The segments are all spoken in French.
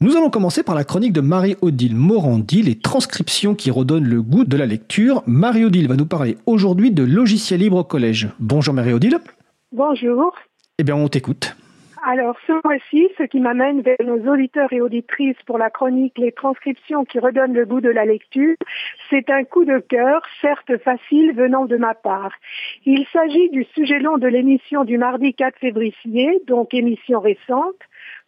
Nous allons commencer par la chronique de Marie-Odile Morandi, les transcriptions qui redonnent le goût de la lecture. Marie-Odile va nous parler aujourd'hui de logiciels libres au collège. Bonjour Marie-Odile. Bonjour. Eh bien, on t'écoute. Alors, ce mois-ci, ce qui m'amène vers nos auditeurs et auditrices pour la chronique Les transcriptions qui redonnent le goût de la lecture, c'est un coup de cœur, certes facile, venant de ma part. Il s'agit du sujet long de l'émission du mardi 4 février, donc émission récente,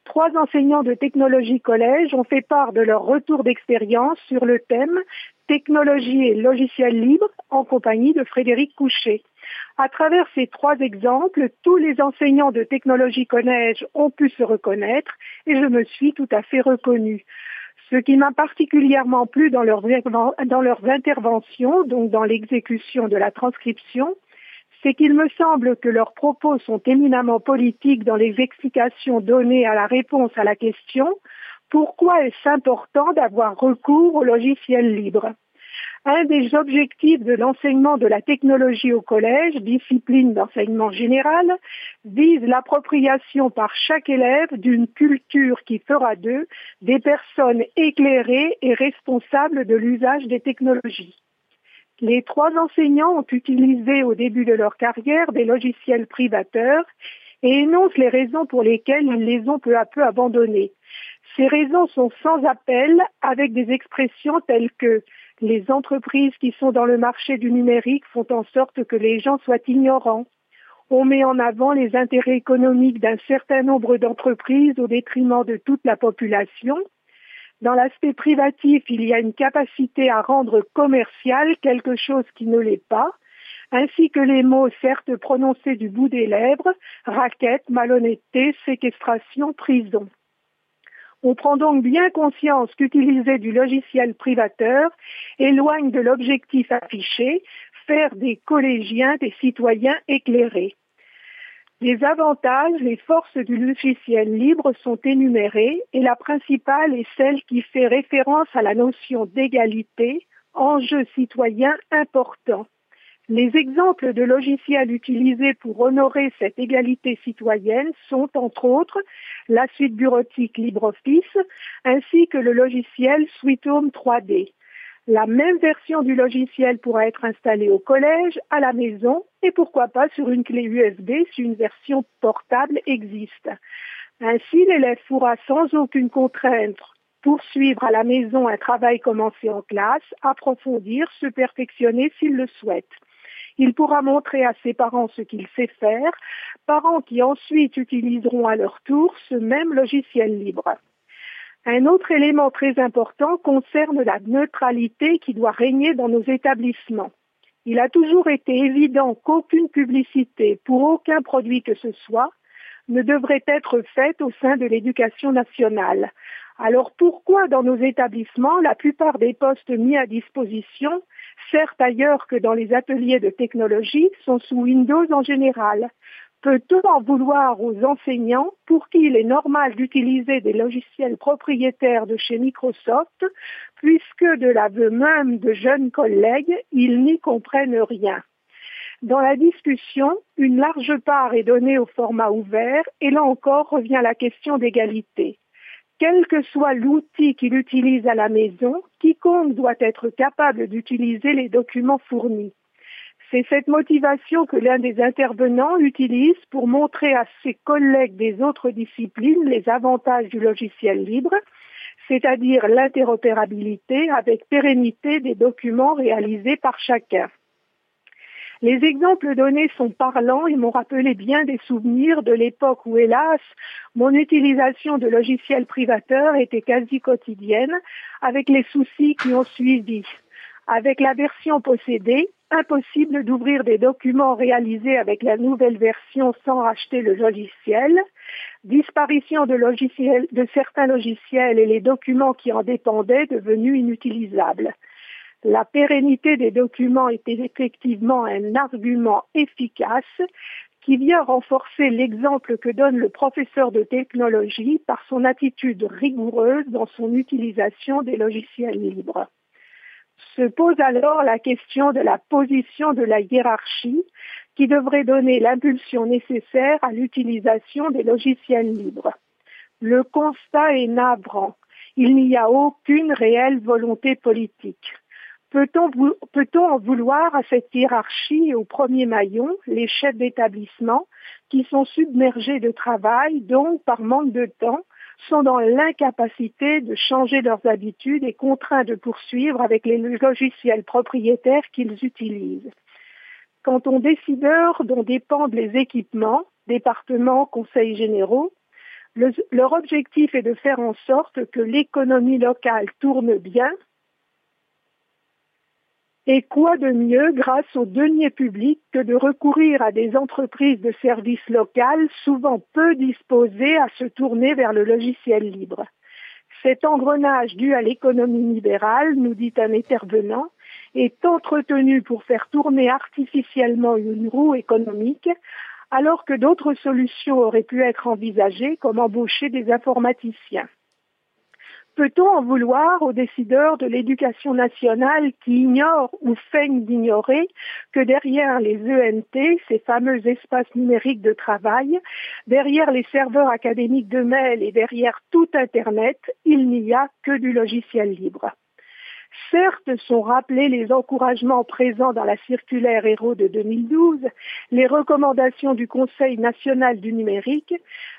Trois enseignants de technologie collège ont fait part de leur retour d'expérience sur le thème technologie et logiciels libres en compagnie de Frédéric Couchet. À travers ces trois exemples, tous les enseignants de technologie collège ont pu se reconnaître et je me suis tout à fait reconnue. Ce qui m'a particulièrement plu dans leurs, dans leurs interventions, donc dans l'exécution de la transcription, c'est qu'il me semble que leurs propos sont éminemment politiques dans les explications données à la réponse à la question pourquoi est-ce important d'avoir recours au logiciel libre? Un des objectifs de l'enseignement de la technologie au collège, discipline d'enseignement général, vise l'appropriation par chaque élève d'une culture qui fera d'eux des personnes éclairées et responsables de l'usage des technologies. Les trois enseignants ont utilisé au début de leur carrière des logiciels privateurs et énoncent les raisons pour lesquelles ils les ont peu à peu abandonnés. Ces raisons sont sans appel avec des expressions telles que les entreprises qui sont dans le marché du numérique font en sorte que les gens soient ignorants. On met en avant les intérêts économiques d'un certain nombre d'entreprises au détriment de toute la population. Dans l'aspect privatif, il y a une capacité à rendre commercial quelque chose qui ne l'est pas, ainsi que les mots certes prononcés du bout des lèvres, raquette, malhonnêteté, séquestration, prison. On prend donc bien conscience qu'utiliser du logiciel privateur éloigne de l'objectif affiché, faire des collégiens des citoyens éclairés. Les avantages, les forces du logiciel libre sont énumérés et la principale est celle qui fait référence à la notion d'égalité, enjeu citoyen important. Les exemples de logiciels utilisés pour honorer cette égalité citoyenne sont, entre autres, la suite bureautique LibreOffice ainsi que le logiciel Sweet Home 3D. La même version du logiciel pourra être installée au collège, à la maison et pourquoi pas sur une clé USB si une version portable existe. Ainsi, l'élève pourra sans aucune contrainte poursuivre à la maison un travail commencé en classe, approfondir, se perfectionner s'il le souhaite. Il pourra montrer à ses parents ce qu'il sait faire, parents qui ensuite utiliseront à leur tour ce même logiciel libre. Un autre élément très important concerne la neutralité qui doit régner dans nos établissements. Il a toujours été évident qu'aucune publicité pour aucun produit que ce soit ne devrait être faite au sein de l'éducation nationale. Alors pourquoi dans nos établissements la plupart des postes mis à disposition, certes ailleurs que dans les ateliers de technologie, sont sous Windows en général? Peut-on en vouloir aux enseignants pour qui il est normal d'utiliser des logiciels propriétaires de chez Microsoft, puisque de l'aveu même de jeunes collègues, ils n'y comprennent rien dans la discussion, une large part est donnée au format ouvert et là encore revient la question d'égalité. Quel que soit l'outil qu'il utilise à la maison, quiconque doit être capable d'utiliser les documents fournis. C'est cette motivation que l'un des intervenants utilise pour montrer à ses collègues des autres disciplines les avantages du logiciel libre, c'est-à-dire l'interopérabilité avec pérennité des documents réalisés par chacun. Les exemples donnés sont parlants et m'ont rappelé bien des souvenirs de l'époque où, hélas, mon utilisation de logiciels privateurs était quasi quotidienne, avec les soucis qui ont suivi. Avec la version possédée, impossible d'ouvrir des documents réalisés avec la nouvelle version sans racheter le logiciel, disparition de, certains logiciels et les documents qui en dépendaient devenus inutilisables. La pérennité des documents était effectivement un argument efficace qui vient renforcer l'exemple que donne le professeur de technologie par son attitude rigoureuse dans son utilisation des logiciels libres. Se pose alors la question de la position de la hiérarchie qui devrait donner l'impulsion nécessaire à l'utilisation des logiciels libres. Le constat est navrant. Il n'y a aucune réelle volonté politique. Peut-on peut en vouloir à cette hiérarchie et au premier maillon, les chefs d'établissement, qui sont submergés de travail, donc par manque de temps, sont dans l'incapacité de changer leurs habitudes et contraints de poursuivre avec les logiciels propriétaires qu'ils utilisent. Quant aux décideurs dont dépendent les équipements, départements, conseils généraux, leur objectif est de faire en sorte que l'économie locale tourne bien et quoi de mieux grâce aux deniers publics que de recourir à des entreprises de services locales souvent peu disposées à se tourner vers le logiciel libre? Cet engrenage dû à l'économie libérale, nous dit un intervenant, est entretenu pour faire tourner artificiellement une roue économique alors que d'autres solutions auraient pu être envisagées comme embaucher des informaticiens. Peut-on en vouloir aux décideurs de l'éducation nationale qui ignorent ou feignent d'ignorer que derrière les ENT, ces fameux espaces numériques de travail, derrière les serveurs académiques de mail et derrière tout Internet, il n'y a que du logiciel libre? Certes, sont rappelés les encouragements présents dans la circulaire Héros de 2012, les recommandations du Conseil national du numérique,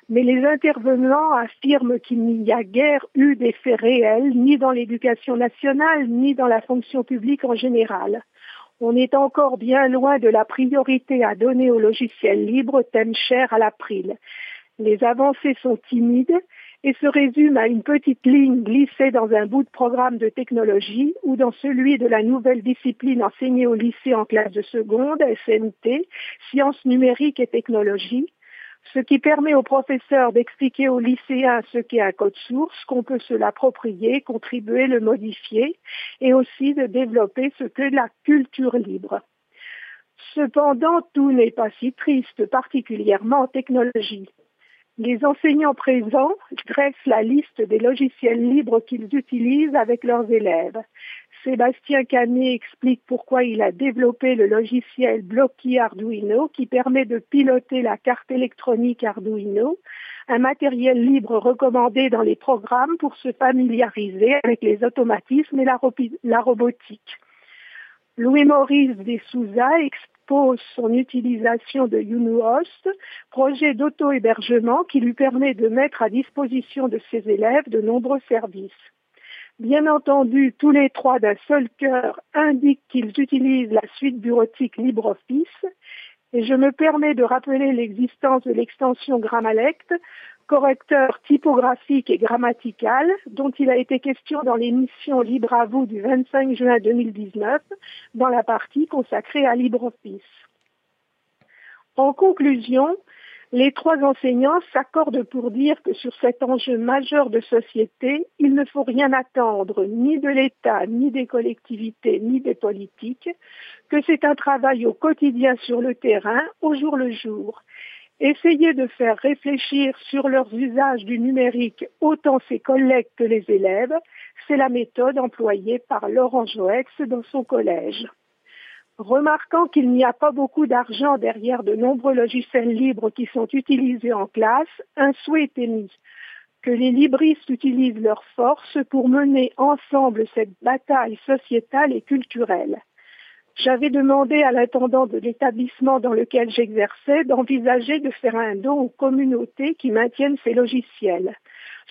mais les intervenants affirment qu'il n'y a guère eu d'effet réel, ni dans l'éducation nationale, ni dans la fonction publique en général. On est encore bien loin de la priorité à donner au logiciel libre, thème cher à l'April. Les avancées sont timides et se résume à une petite ligne glissée dans un bout de programme de technologie ou dans celui de la nouvelle discipline enseignée au lycée en classe de seconde, SNT, sciences numériques et technologies, ce qui permet aux professeurs d'expliquer aux lycéens ce qu'est un code source, qu'on peut se l'approprier, contribuer, le modifier, et aussi de développer ce qu'est la culture libre. Cependant, tout n'est pas si triste, particulièrement en technologie. Les enseignants présents dressent la liste des logiciels libres qu'ils utilisent avec leurs élèves. Sébastien Canet explique pourquoi il a développé le logiciel Blocky Arduino qui permet de piloter la carte électronique Arduino, un matériel libre recommandé dans les programmes pour se familiariser avec les automatismes et la, robotique. Louis-Maurice Dessouza son utilisation de UNUHOST, projet d'auto-hébergement qui lui permet de mettre à disposition de ses élèves de nombreux services. Bien entendu, tous les trois d'un seul cœur indiquent qu'ils utilisent la suite bureautique LibreOffice et je me permets de rappeler l'existence de l'extension Grammalect correcteur typographique et grammatical dont il a été question dans l'émission Libre à vous du 25 juin 2019 dans la partie consacrée à LibreOffice. En conclusion, les trois enseignants s'accordent pour dire que sur cet enjeu majeur de société, il ne faut rien attendre ni de l'État, ni des collectivités, ni des politiques, que c'est un travail au quotidien sur le terrain, au jour le jour, Essayer de faire réfléchir sur leurs usages du numérique autant ses collègues que les élèves, c'est la méthode employée par Laurent Joex dans son collège. Remarquant qu'il n'y a pas beaucoup d'argent derrière de nombreux logiciels libres qui sont utilisés en classe, un souhait est mis que les libristes utilisent leurs forces pour mener ensemble cette bataille sociétale et culturelle. J'avais demandé à l'intendant de l'établissement dans lequel j'exerçais d'envisager de faire un don aux communautés qui maintiennent ces logiciels,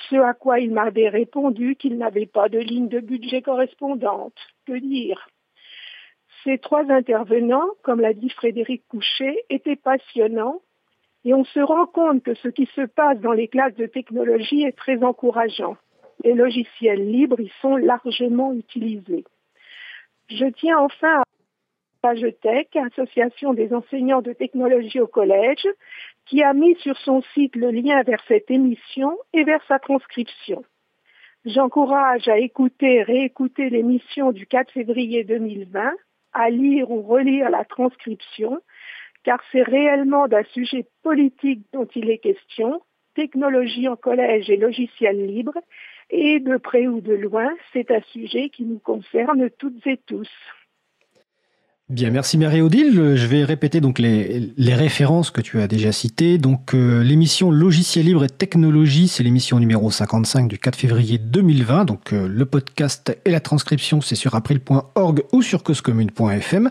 ce à quoi il m'avait répondu qu'il n'avait pas de ligne de budget correspondante. Que dire? Ces trois intervenants, comme l'a dit Frédéric Couchet, étaient passionnants et on se rend compte que ce qui se passe dans les classes de technologie est très encourageant. Les logiciels libres y sont largement utilisés. Je tiens enfin à PageTech, association des enseignants de technologie au collège, qui a mis sur son site le lien vers cette émission et vers sa transcription. J'encourage à écouter et réécouter l'émission du 4 février 2020, à lire ou relire la transcription, car c'est réellement d'un sujet politique dont il est question, technologie en collège et logiciel libre, et de près ou de loin, c'est un sujet qui nous concerne toutes et tous. Bien, merci Marie-Odile. Je vais répéter donc les, références que tu as déjà citées. Donc euh, l'émission Logiciel libre et technologie, c'est l'émission numéro 55 du 4 février 2020. Donc euh, le podcast et la transcription, c'est sur april.org ou sur causecommune.fm.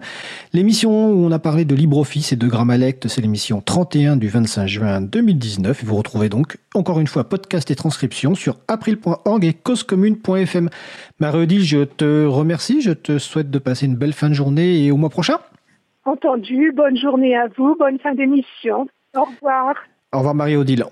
L'émission où on a parlé de LibreOffice et de Grammalect, c'est l'émission 31 du 25 juin 2019. Vous retrouvez donc encore une fois podcast et transcription sur april.org et causecommune.fm. Marie-Odile, je te remercie. Je te souhaite de passer une belle fin de journée et au mois prochain. Entendu. Bonne journée à vous. Bonne fin d'émission. Au revoir. Au revoir Marie-Odile.